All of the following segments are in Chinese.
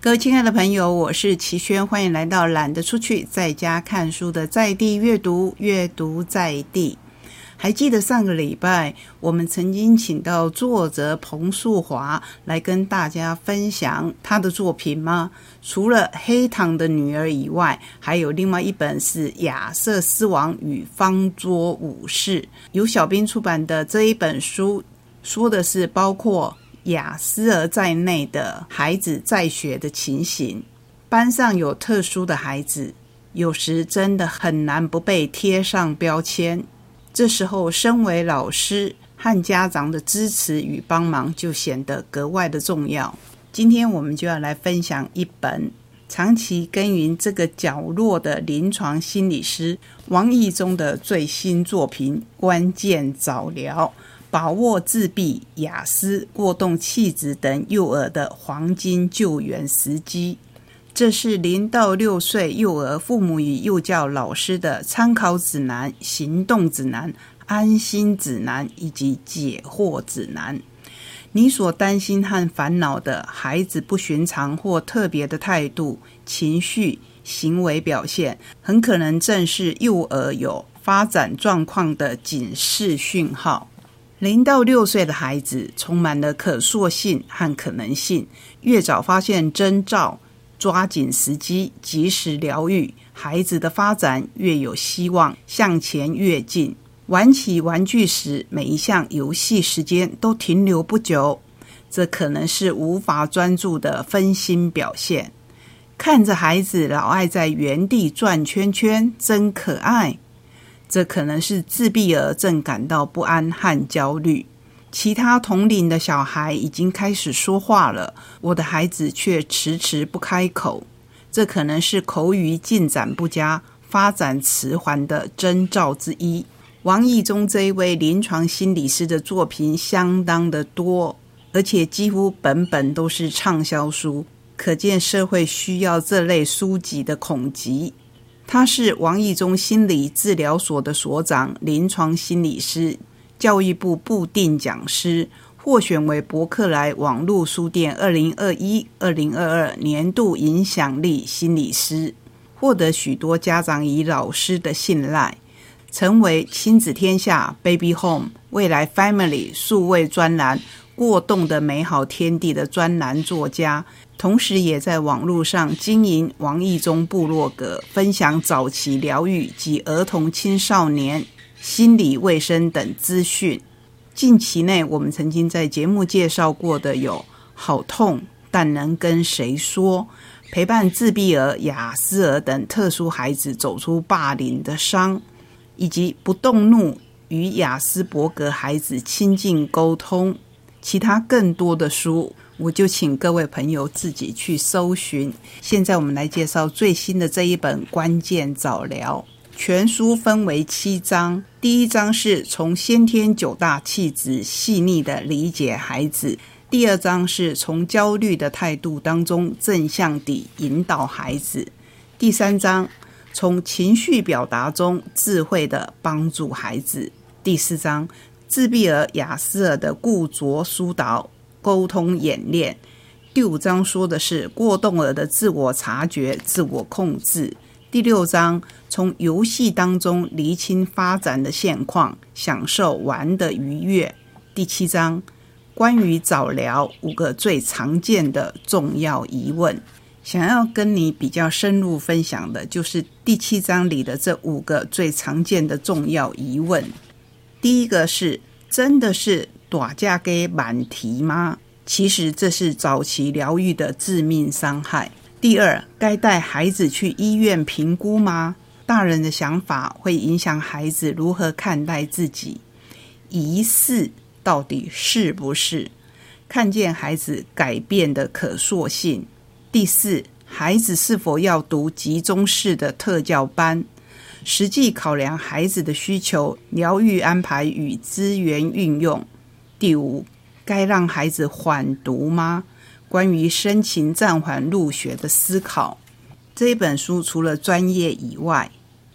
各位亲爱的朋友，我是齐轩，欢迎来到懒得出去，在家看书的在地阅读，阅读在地。还记得上个礼拜我们曾经请到作者彭素华来跟大家分享他的作品吗？除了《黑糖的女儿》以外，还有另外一本是《亚瑟斯王与方桌武士》，由小兵出版的这一本书，说的是包括。雅思儿在内的孩子在学的情形，班上有特殊的孩子，有时真的很难不被贴上标签。这时候，身为老师和家长的支持与帮忙就显得格外的重要。今天我们就要来分享一本长期耕耘这个角落的临床心理师王义中的最新作品《关键早疗》。把握自闭、雅思、过动气质等幼儿的黄金救援时机，这是零到六岁幼儿父母与幼教老师的参考指南、行动指南、安心指南以及解惑指南。你所担心和烦恼的孩子不寻常或特别的态度、情绪、行为表现，很可能正是幼儿有发展状况的警示讯号。零到六岁的孩子充满了可塑性和可能性，越早发现征兆，抓紧时机，及时疗愈，孩子的发展越有希望向前跃进。玩起玩具时，每一项游戏时间都停留不久，这可能是无法专注的分心表现。看着孩子老爱在原地转圈圈，真可爱。这可能是自闭儿正感到不安和焦虑，其他同龄的小孩已经开始说话了，我的孩子却迟迟不开口。这可能是口语进展不佳、发展迟缓的征兆之一。王毅中这一位临床心理师的作品相当的多，而且几乎本本都是畅销书，可见社会需要这类书籍的恐急。他是王义中心理治疗所的所长、临床心理师、教育部部定讲师，获选为伯克莱网络书店二零二一、二零二二年度影响力心理师，获得许多家长与老师的信赖，成为亲子天下、Baby Home、未来 Family 数位专栏。过动的美好天地的专栏作家，同时也在网络上经营王义中部落格，分享早期疗愈及儿童青少年心理卫生等资讯。近期内，我们曾经在节目介绍过的有《好痛但能跟谁说》，陪伴自闭儿、雅思儿等特殊孩子走出霸凌的伤，以及不动怒与雅斯伯格孩子亲近沟通。其他更多的书，我就请各位朋友自己去搜寻。现在我们来介绍最新的这一本《关键早疗》全书，分为七章。第一章是从先天九大气质细腻的理解孩子；第二章是从焦虑的态度当中正向地引导孩子；第三章从情绪表达中智慧的帮助孩子；第四章。自闭儿、雅思儿的固着疏导沟通演练。第五章说的是过动儿的自我察觉、自我控制。第六章从游戏当中厘清发展的现况，享受玩的愉悦。第七章关于早疗五个最常见的重要疑问，想要跟你比较深入分享的，就是第七章里的这五个最常见的重要疑问。第一个是，真的是打架给满提吗？其实这是早期疗愈的致命伤害。第二，该带孩子去医院评估吗？大人的想法会影响孩子如何看待自己。疑似到底是不是看见孩子改变的可塑性？第四，孩子是否要读集中式的特教班？实际考量孩子的需求、疗愈安排与资源运用。第五，该让孩子缓读吗？关于申请暂缓入学的思考。这本书除了专业以外，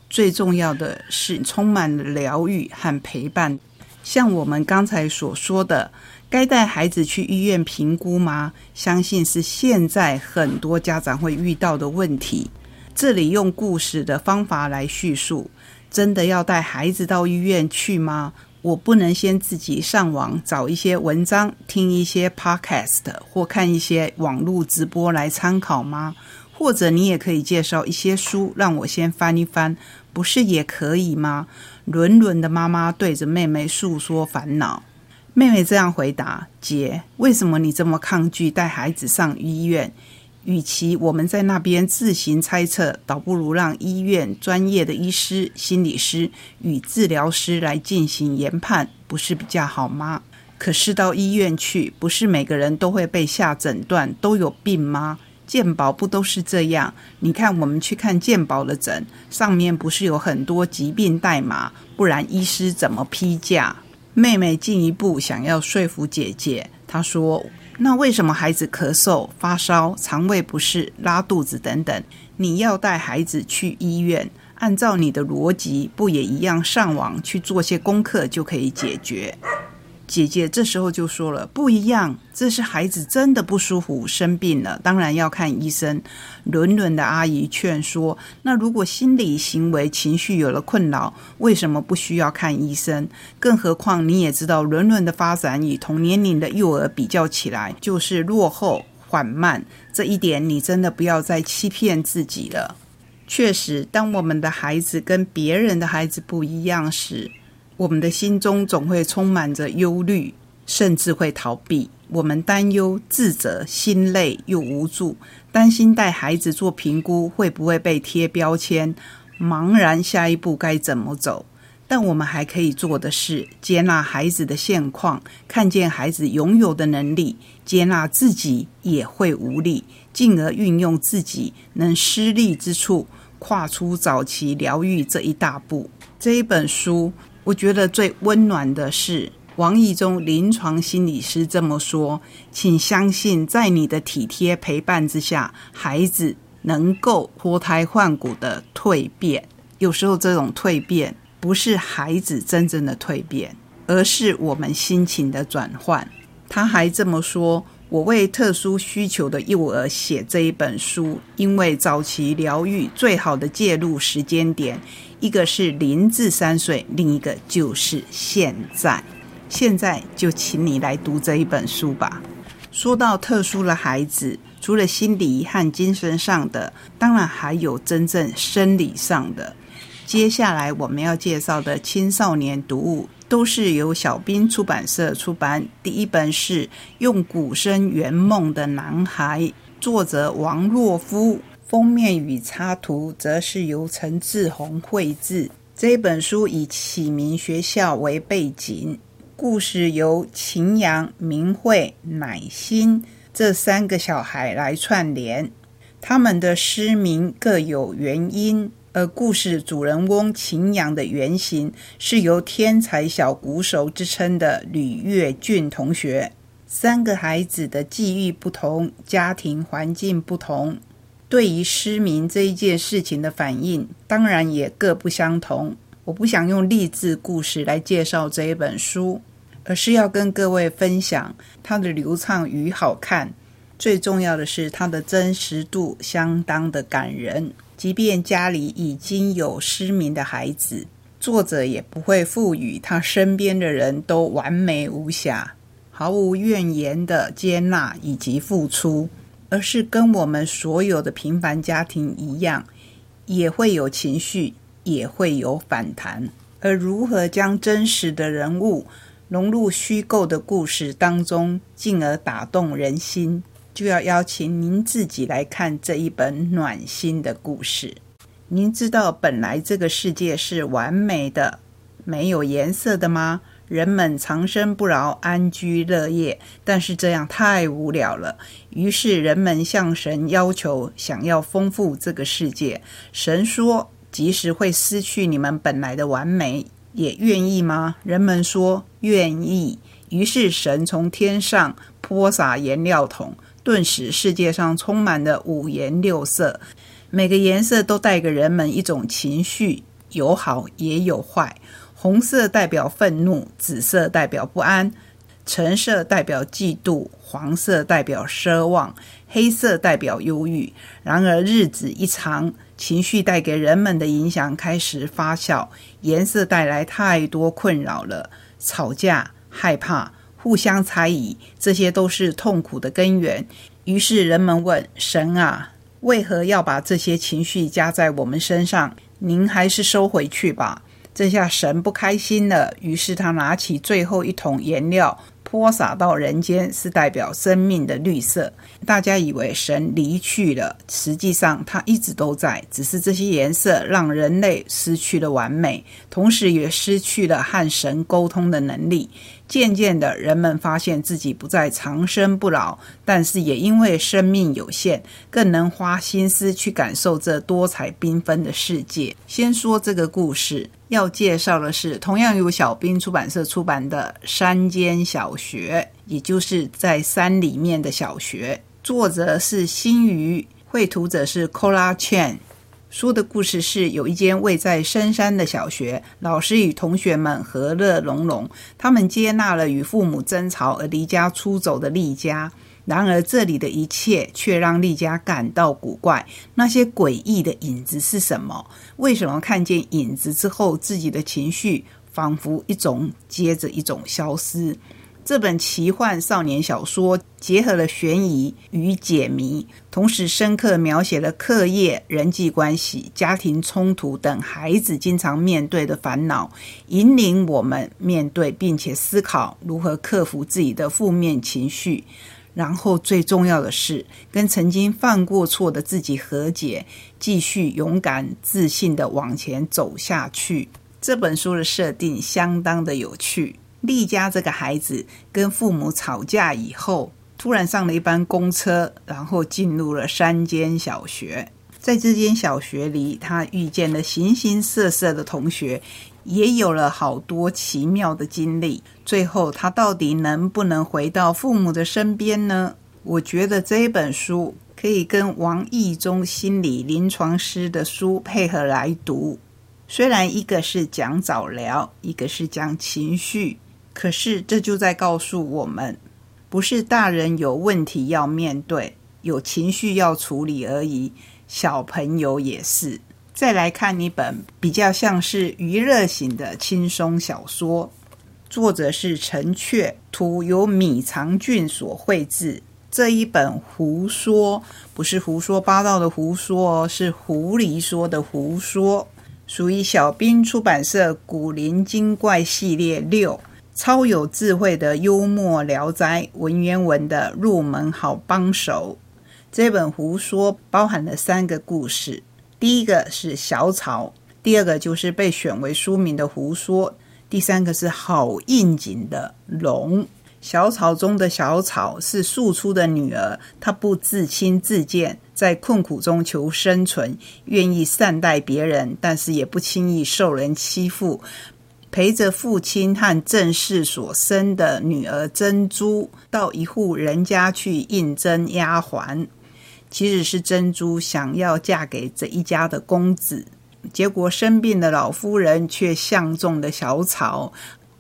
最重要的是充满了疗愈和陪伴。像我们刚才所说的，该带孩子去医院评估吗？相信是现在很多家长会遇到的问题。这里用故事的方法来叙述，真的要带孩子到医院去吗？我不能先自己上网找一些文章，听一些 podcast 或看一些网络直播来参考吗？或者你也可以介绍一些书，让我先翻一翻，不是也可以吗？伦伦的妈妈对着妹妹诉说烦恼，妹妹这样回答：“姐，为什么你这么抗拒带孩子上医院？”与其我们在那边自行猜测，倒不如让医院专业的医师、心理师与治疗师来进行研判，不是比较好吗？可是到医院去，不是每个人都会被下诊断都有病吗？健保不都是这样？你看，我们去看健保的诊，上面不是有很多疾病代码，不然医师怎么批价？妹妹进一步想要说服姐姐，她说。那为什么孩子咳嗽、发烧、肠胃不适、拉肚子等等，你要带孩子去医院？按照你的逻辑，不也一样上网去做些功课就可以解决？姐姐这时候就说了：“不一样，这是孩子真的不舒服、生病了，当然要看医生。”伦伦的阿姨劝说：“那如果心理、行为、情绪有了困扰，为什么不需要看医生？更何况你也知道，伦伦的发展与同年龄的幼儿比较起来，就是落后、缓慢。这一点你真的不要再欺骗自己了。确实，当我们的孩子跟别人的孩子不一样时，”我们的心中总会充满着忧虑，甚至会逃避。我们担忧、自责、心累又无助，担心带孩子做评估会不会被贴标签，茫然下一步该怎么走。但我们还可以做的是接纳孩子的现况，看见孩子拥有的能力，接纳自己也会无力，进而运用自己能施力之处，跨出早期疗愈这一大步。这一本书。我觉得最温暖的是王毅中临床心理师这么说：“请相信，在你的体贴陪伴之下，孩子能够脱胎换骨的蜕变。有时候，这种蜕变不是孩子真正的蜕变，而是我们心情的转换。”他还这么说。我为特殊需求的幼儿写这一本书，因为早期疗愈最好的介入时间点，一个是零至三岁，另一个就是现在。现在就请你来读这一本书吧。说到特殊的孩子，除了心理和精神上的，当然还有真正生理上的。接下来我们要介绍的青少年读物。都是由小兵出版社出版。第一本是《用鼓声圆梦的男孩》，作者王若夫。封面与插图则是由陈志宏绘制。这本书以启明学校为背景，故事由秦阳、明慧、乃馨这三个小孩来串联，他们的失明各有原因。而故事主人翁秦阳的原型是由天才小鼓手之称的吕月俊同学。三个孩子的际遇不同，家庭环境不同，对于失明这一件事情的反应当然也各不相同。我不想用励志故事来介绍这一本书，而是要跟各位分享它的流畅与好看。最重要的是，它的真实度相当的感人。即便家里已经有失明的孩子，作者也不会赋予他身边的人都完美无瑕、毫无怨言的接纳以及付出，而是跟我们所有的平凡家庭一样，也会有情绪，也会有反弹。而如何将真实的人物融入虚构的故事当中，进而打动人心？就要邀请您自己来看这一本暖心的故事。您知道本来这个世界是完美的、没有颜色的吗？人们长生不老、安居乐业，但是这样太无聊了。于是人们向神要求，想要丰富这个世界。神说：“即使会失去你们本来的完美，也愿意吗？”人们说：“愿意。”于是神从天上泼洒颜料桶。顿时，世界上充满了五颜六色，每个颜色都带给人们一种情绪，有好也有坏。红色代表愤怒，紫色代表不安，橙色代表嫉妒，黄色代表奢望，黑色代表忧郁。然而日子一长，情绪带给人们的影响开始发酵，颜色带来太多困扰了。吵架、害怕、互相猜疑，这些都是痛苦的根源。于是人们问神啊，为何要把这些情绪加在我们身上？您还是收回去吧。这下神不开心了，于是他拿起最后一桶颜料。泼洒到人间是代表生命的绿色。大家以为神离去了，实际上他一直都在，只是这些颜色让人类失去了完美，同时也失去了和神沟通的能力。渐渐的，人们发现自己不再长生不老，但是也因为生命有限，更能花心思去感受这多彩缤纷的世界。先说这个故事，要介绍的是同样由小兵出版社出版的《山间小学》，也就是在山里面的小学。作者是新鱼，绘图者是 Cola Chan。书的故事是：有一间位在深山的小学，老师与同学们和乐融融。他们接纳了与父母争吵而离家出走的丽佳。然而，这里的一切却让丽佳感到古怪。那些诡异的影子是什么？为什么看见影子之后，自己的情绪仿佛一种接着一种消失？这本奇幻少年小说结合了悬疑与解谜，同时深刻描写了课业、人际关系、家庭冲突等孩子经常面对的烦恼，引领我们面对并且思考如何克服自己的负面情绪。然后，最重要的是跟曾经犯过错的自己和解，继续勇敢、自信的往前走下去。这本书的设定相当的有趣。丽佳这个孩子跟父母吵架以后，突然上了一班公车，然后进入了山间小学。在这间小学里，他遇见了形形色色的同学，也有了好多奇妙的经历。最后，他到底能不能回到父母的身边呢？我觉得这本书可以跟王义中心理临床师的书配合来读。虽然一个是讲早疗，一个是讲情绪。可是，这就在告诉我们，不是大人有问题要面对、有情绪要处理而已，小朋友也是。再来看一本比较像是娱乐型的轻松小说，作者是陈雀，图由米长俊所绘制。这一本胡说，不是胡说八道的胡说哦，是狐狸说的胡说，属于小兵出版社《古灵精怪》系列六。超有智慧的幽默聊斋文言文的入门好帮手。这本胡说包含了三个故事，第一个是小草，第二个就是被选为书名的胡说，第三个是好应景的龙。小草中的小草是庶出的女儿，她不自轻自贱，在困苦中求生存，愿意善待别人，但是也不轻易受人欺负。陪着父亲和正室所生的女儿珍珠到一户人家去应征丫鬟，其实是珍珠想要嫁给这一家的公子，结果生病的老夫人却相中了小草，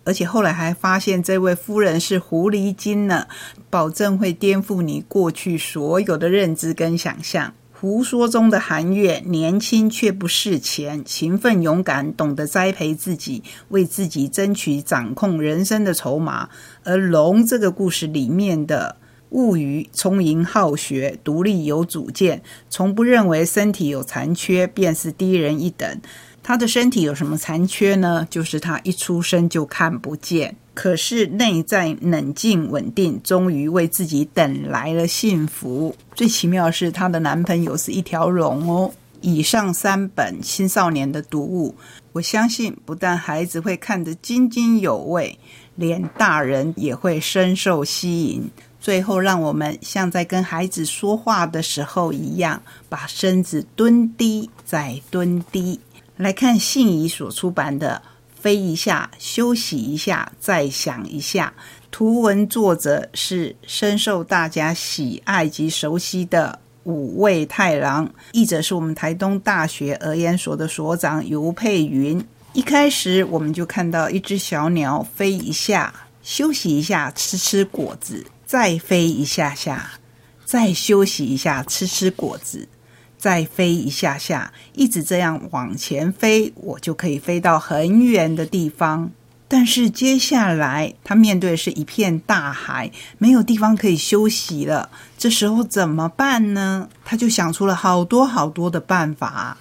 而且后来还发现这位夫人是狐狸精呢，保证会颠覆你过去所有的认知跟想象。胡说中的韩月年轻却不视钱，勤奋勇敢，懂得栽培自己，为自己争取掌控人生的筹码。而龙这个故事里面的物语聪颖好学，独立有主见，从不认为身体有残缺便是低人一等。他的身体有什么残缺呢？就是他一出生就看不见。可是内在冷静稳定，终于为自己等来了幸福。最奇妙的是，她的男朋友是一条龙哦。以上三本青少年的读物，我相信不但孩子会看得津津有味，连大人也会深受吸引。最后，让我们像在跟孩子说话的时候一样，把身子蹲低再蹲低。来看信宜所出版的。飞一下，休息一下，再想一下。图文作者是深受大家喜爱及熟悉的五味太郎，译者是我们台东大学儿研所的所长尤佩云。一开始我们就看到一只小鸟飞一下，休息一下，吃吃果子，再飞一下下，再休息一下，吃吃果子，再飞一下下，一直这样往前飞，我就可以飞到很远的地方。但是接下来，他面对的是一片大海，没有地方可以休息了。这时候怎么办呢？他就想出了好多好多的办法，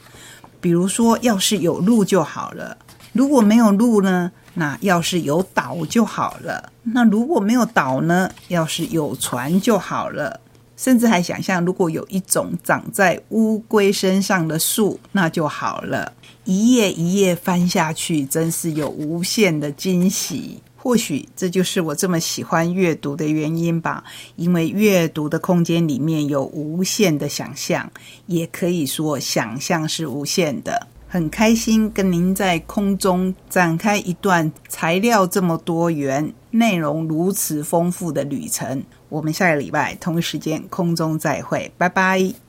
比如说，要是有路就好了；如果没有路呢，那要是有岛就好了；那如果没有岛呢，要是有船就好了。甚至还想象，如果有一种长在乌龟身上的树，那就好了。一页一页翻下去，真是有无限的惊喜。或许这就是我这么喜欢阅读的原因吧，因为阅读的空间里面有无限的想象，也可以说想象是无限的。很开心跟您在空中展开一段材料这么多元、内容如此丰富的旅程。我们下个礼拜同一时间空中再会，拜拜。